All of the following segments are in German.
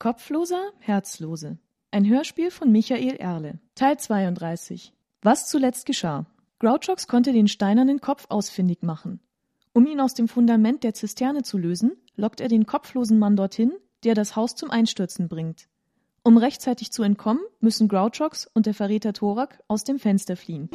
Kopfloser, Herzlose. Ein Hörspiel von Michael Erle. Teil 32. Was zuletzt geschah. Grouchox konnte den steinernen Kopf ausfindig machen. Um ihn aus dem Fundament der Zisterne zu lösen, lockt er den kopflosen Mann dorthin, der das Haus zum Einstürzen bringt. Um rechtzeitig zu entkommen, müssen Grouchox und der Verräter Thorak aus dem Fenster fliehen.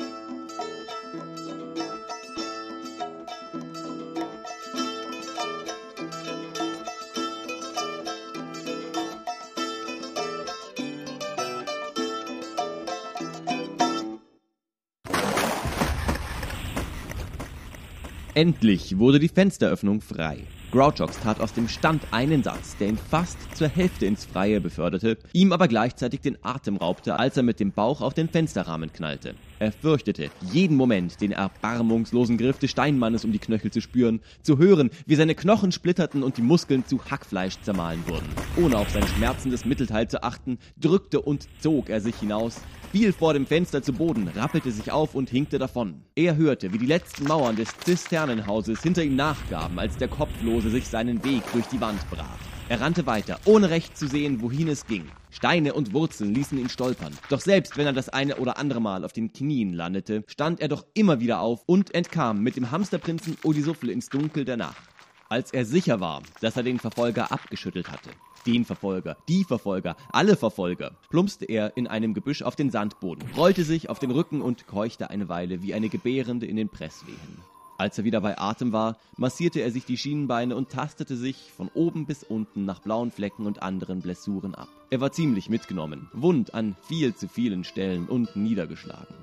Endlich wurde die Fensteröffnung frei. Grouchox tat aus dem Stand einen Satz, der ihn fast zur Hälfte ins Freie beförderte, ihm aber gleichzeitig den Atem raubte, als er mit dem Bauch auf den Fensterrahmen knallte. Er fürchtete, jeden Moment den erbarmungslosen Griff des Steinmannes um die Knöchel zu spüren, zu hören, wie seine Knochen splitterten und die Muskeln zu Hackfleisch zermahlen wurden. Ohne auf sein schmerzendes Mittelteil zu achten, drückte und zog er sich hinaus, fiel vor dem Fenster zu Boden, rappelte sich auf und hinkte davon. Er hörte, wie die letzten Mauern des Zisternenhauses hinter ihm nachgaben, als der Kopflose sich seinen Weg durch die Wand brach. Er rannte weiter, ohne recht zu sehen, wohin es ging. Steine und Wurzeln ließen ihn stolpern. Doch selbst wenn er das eine oder andere Mal auf den Knien landete, stand er doch immer wieder auf und entkam mit dem Hamsterprinzen Odisuffel ins Dunkel der Nacht. Als er sicher war, dass er den Verfolger abgeschüttelt hatte, den Verfolger, die Verfolger, alle Verfolger, plumpste er in einem Gebüsch auf den Sandboden, rollte sich auf den Rücken und keuchte eine Weile wie eine Gebärende in den Presswehen. Als er wieder bei Atem war, massierte er sich die Schienenbeine und tastete sich von oben bis unten nach blauen Flecken und anderen Blessuren ab. Er war ziemlich mitgenommen, wund an viel zu vielen Stellen und niedergeschlagen.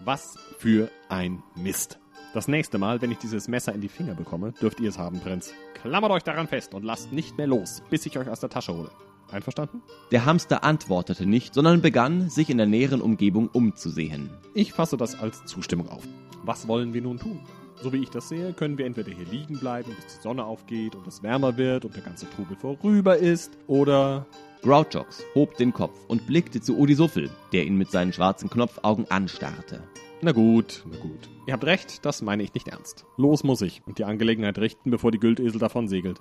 Was für ein Mist. Das nächste Mal, wenn ich dieses Messer in die Finger bekomme, dürft ihr es haben, Prinz. Klammert euch daran fest und lasst nicht mehr los, bis ich euch aus der Tasche hole. Einverstanden? Der Hamster antwortete nicht, sondern begann, sich in der näheren Umgebung umzusehen. Ich fasse das als Zustimmung auf. Was wollen wir nun tun? So wie ich das sehe, können wir entweder hier liegen bleiben, bis die Sonne aufgeht und es wärmer wird und der ganze Trubel vorüber ist, oder Grouchox hob den Kopf und blickte zu Odisuffel, der ihn mit seinen schwarzen Knopfaugen anstarrte. Na gut, na gut. Ihr habt recht, das meine ich nicht ernst. Los muss ich und die Angelegenheit richten, bevor die Güldesel davon segelt.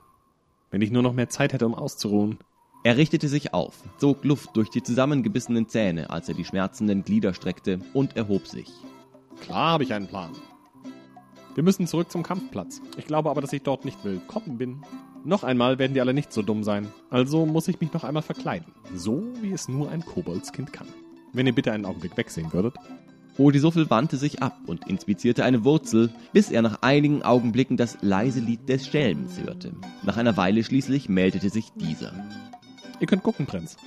Wenn ich nur noch mehr Zeit hätte, um auszuruhen. Er richtete sich auf, zog Luft durch die zusammengebissenen Zähne, als er die schmerzenden Glieder streckte, und erhob sich. Klar habe ich einen Plan. Wir müssen zurück zum Kampfplatz. Ich glaube aber, dass ich dort nicht willkommen bin. Noch einmal werden die alle nicht so dumm sein. Also muss ich mich noch einmal verkleiden. So wie es nur ein Koboldskind kann. Wenn ihr bitte einen Augenblick wegsehen würdet. Odisuffel wandte sich ab und inspizierte eine Wurzel, bis er nach einigen Augenblicken das leise Lied des Schelms hörte. Nach einer Weile schließlich meldete sich dieser. Ihr könnt gucken, Prinz.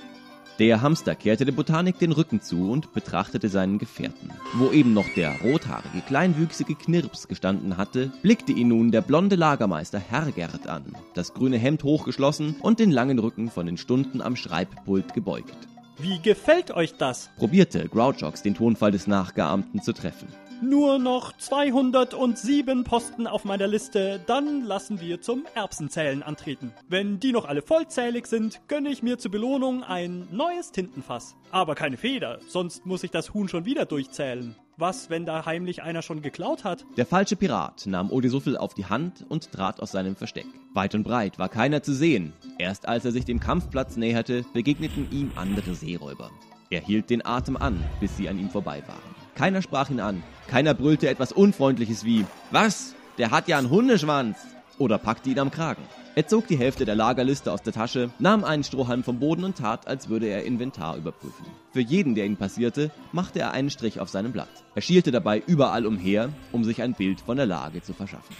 Der Hamster kehrte der Botanik den Rücken zu und betrachtete seinen Gefährten. Wo eben noch der rothaarige, kleinwüchsige Knirps gestanden hatte, blickte ihn nun der blonde Lagermeister Hergert an, das grüne Hemd hochgeschlossen und den langen Rücken von den Stunden am Schreibpult gebeugt. Wie gefällt euch das? probierte Grouchox den Tonfall des Nachgeahmten zu treffen. Nur noch 207 Posten auf meiner Liste, dann lassen wir zum Erbsenzählen antreten. Wenn die noch alle vollzählig sind, gönne ich mir zur Belohnung ein neues Tintenfass. Aber keine Feder, sonst muss ich das Huhn schon wieder durchzählen. Was, wenn da heimlich einer schon geklaut hat? Der falsche Pirat nahm Odisuffel auf die Hand und trat aus seinem Versteck. Weit und breit war keiner zu sehen. Erst als er sich dem Kampfplatz näherte, begegneten ihm andere Seeräuber. Er hielt den Atem an, bis sie an ihm vorbei waren. Keiner sprach ihn an, keiner brüllte etwas Unfreundliches wie Was? Der hat ja einen Hundeschwanz! oder packte ihn am Kragen. Er zog die Hälfte der Lagerliste aus der Tasche, nahm einen Strohhalm vom Boden und tat, als würde er Inventar überprüfen. Für jeden, der ihn passierte, machte er einen Strich auf seinem Blatt. Er schielte dabei überall umher, um sich ein Bild von der Lage zu verschaffen.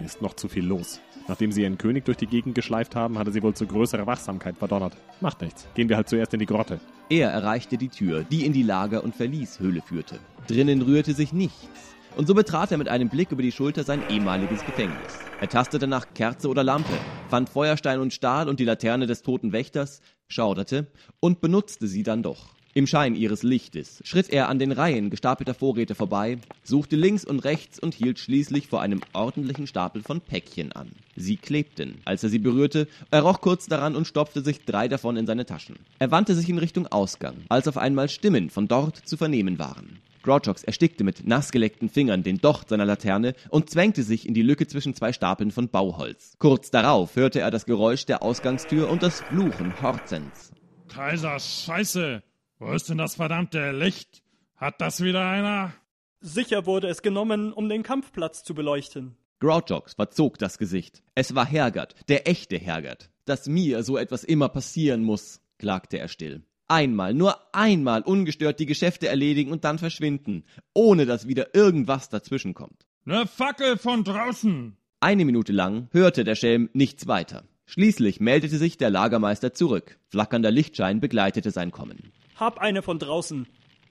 Äh, ist noch zu viel los. Nachdem sie ihren König durch die Gegend geschleift haben, hatte sie wohl zu größerer Wachsamkeit verdonnert. Macht nichts. Gehen wir halt zuerst in die Grotte. Er erreichte die Tür, die in die Lager- und Verlieshöhle führte. Drinnen rührte sich nichts. Und so betrat er mit einem Blick über die Schulter sein ehemaliges Gefängnis. Er tastete nach Kerze oder Lampe, fand Feuerstein und Stahl und die Laterne des toten Wächters, schauderte und benutzte sie dann doch. Im Schein ihres Lichtes schritt er an den Reihen gestapelter Vorräte vorbei, suchte links und rechts und hielt schließlich vor einem ordentlichen Stapel von Päckchen an. Sie klebten. Als er sie berührte, er roch kurz daran und stopfte sich drei davon in seine Taschen. Er wandte sich in Richtung Ausgang, als auf einmal Stimmen von dort zu vernehmen waren. Grouchox erstickte mit nassgeleckten Fingern den Docht seiner Laterne und zwängte sich in die Lücke zwischen zwei Stapeln von Bauholz. Kurz darauf hörte er das Geräusch der Ausgangstür und das Fluchen Horzens. Kaiser, Scheiße! Wo ist denn das verdammte Licht? Hat das wieder einer? Sicher wurde es genommen, um den Kampfplatz zu beleuchten. Grouchox verzog das Gesicht. Es war Hergert, der echte Hergert. Dass mir so etwas immer passieren muss, klagte er still. Einmal, nur einmal ungestört die Geschäfte erledigen und dann verschwinden, ohne dass wieder irgendwas dazwischenkommt. Ne Fackel von draußen! Eine Minute lang hörte der Schelm nichts weiter. Schließlich meldete sich der Lagermeister zurück. Flackernder Lichtschein begleitete sein Kommen. Hab eine von draußen.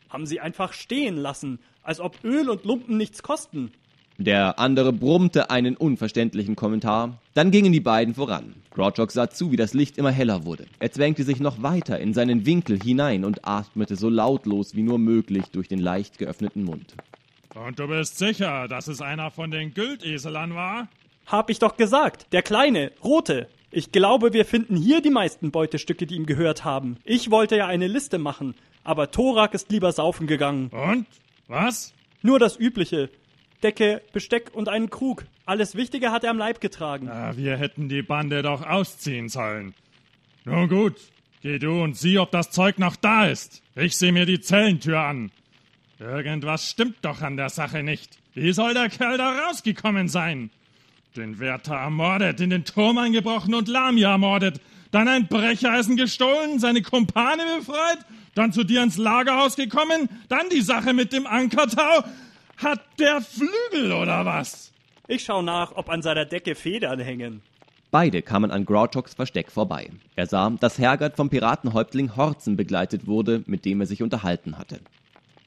Haben sie einfach stehen lassen, als ob Öl und Lumpen nichts kosten. Der andere brummte einen unverständlichen Kommentar. Dann gingen die beiden voran. Grouchox sah zu, wie das Licht immer heller wurde. Er zwängte sich noch weiter in seinen Winkel hinein und atmete so lautlos wie nur möglich durch den leicht geöffneten Mund. Und du bist sicher, dass es einer von den Güldeselern war? Hab ich doch gesagt, der kleine, rote. Ich glaube, wir finden hier die meisten Beutestücke, die ihm gehört haben. Ich wollte ja eine Liste machen, aber Thorak ist lieber saufen gegangen. Und? Was? Nur das Übliche. Decke, Besteck und einen Krug. Alles Wichtige hat er am Leib getragen. Na, wir hätten die Bande doch ausziehen sollen. Nun gut, geh du und sieh, ob das Zeug noch da ist. Ich seh mir die Zellentür an. Irgendwas stimmt doch an der Sache nicht. Wie soll der Kerl da rausgekommen sein? Den Wärter ermordet, in den Turm eingebrochen und Lamia ermordet, dann ein Brecheisen gestohlen, seine Kumpane befreit, dann zu dir ins Lagerhaus gekommen, dann die Sache mit dem Ankertau. Hat der Flügel oder was? Ich schau nach, ob an seiner Decke Federn hängen. Beide kamen an Grouchox Versteck vorbei. Er sah, dass Hergert vom Piratenhäuptling Horzen begleitet wurde, mit dem er sich unterhalten hatte.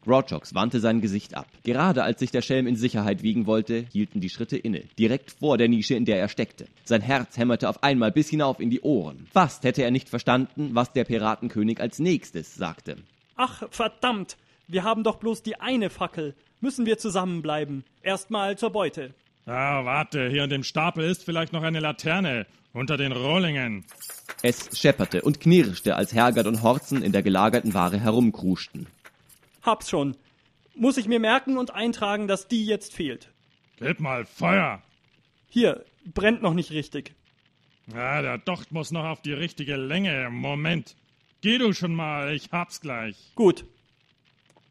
Grouchox wandte sein Gesicht ab. Gerade als sich der Schelm in Sicherheit wiegen wollte, hielten die Schritte inne, direkt vor der Nische, in der er steckte. Sein Herz hämmerte auf einmal bis hinauf in die Ohren. Fast hätte er nicht verstanden, was der Piratenkönig als nächstes sagte. Ach, verdammt! Wir haben doch bloß die eine Fackel. Müssen wir zusammenbleiben. Erstmal zur Beute. Ah, warte, hier in dem Stapel ist vielleicht noch eine Laterne. Unter den Rohlingen. Es schepperte und knirschte, als Hergert und Horzen in der gelagerten Ware herumkruschten. Hab's schon. Muss ich mir merken und eintragen, dass die jetzt fehlt. Gib mal Feuer. Hier, brennt noch nicht richtig. Ja, der Docht muss noch auf die richtige Länge. Moment. Geh du schon mal, ich hab's gleich. Gut.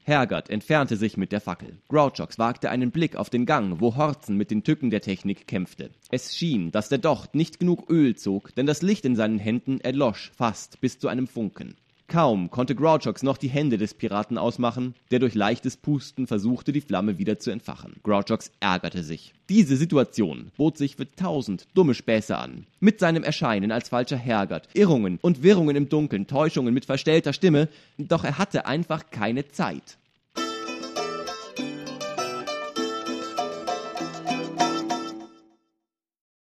Hergert entfernte sich mit der Fackel. Grouchox wagte einen Blick auf den Gang, wo Horzen mit den Tücken der Technik kämpfte. Es schien, dass der Docht nicht genug Öl zog, denn das Licht in seinen Händen erlosch fast bis zu einem Funken. Kaum konnte Grouchox noch die Hände des Piraten ausmachen, der durch leichtes Pusten versuchte, die Flamme wieder zu entfachen. Grouchox ärgerte sich. Diese Situation bot sich für tausend dumme Späße an. Mit seinem Erscheinen als falscher Hergert, Irrungen und Wirrungen im Dunkeln, Täuschungen mit verstellter Stimme, doch er hatte einfach keine Zeit.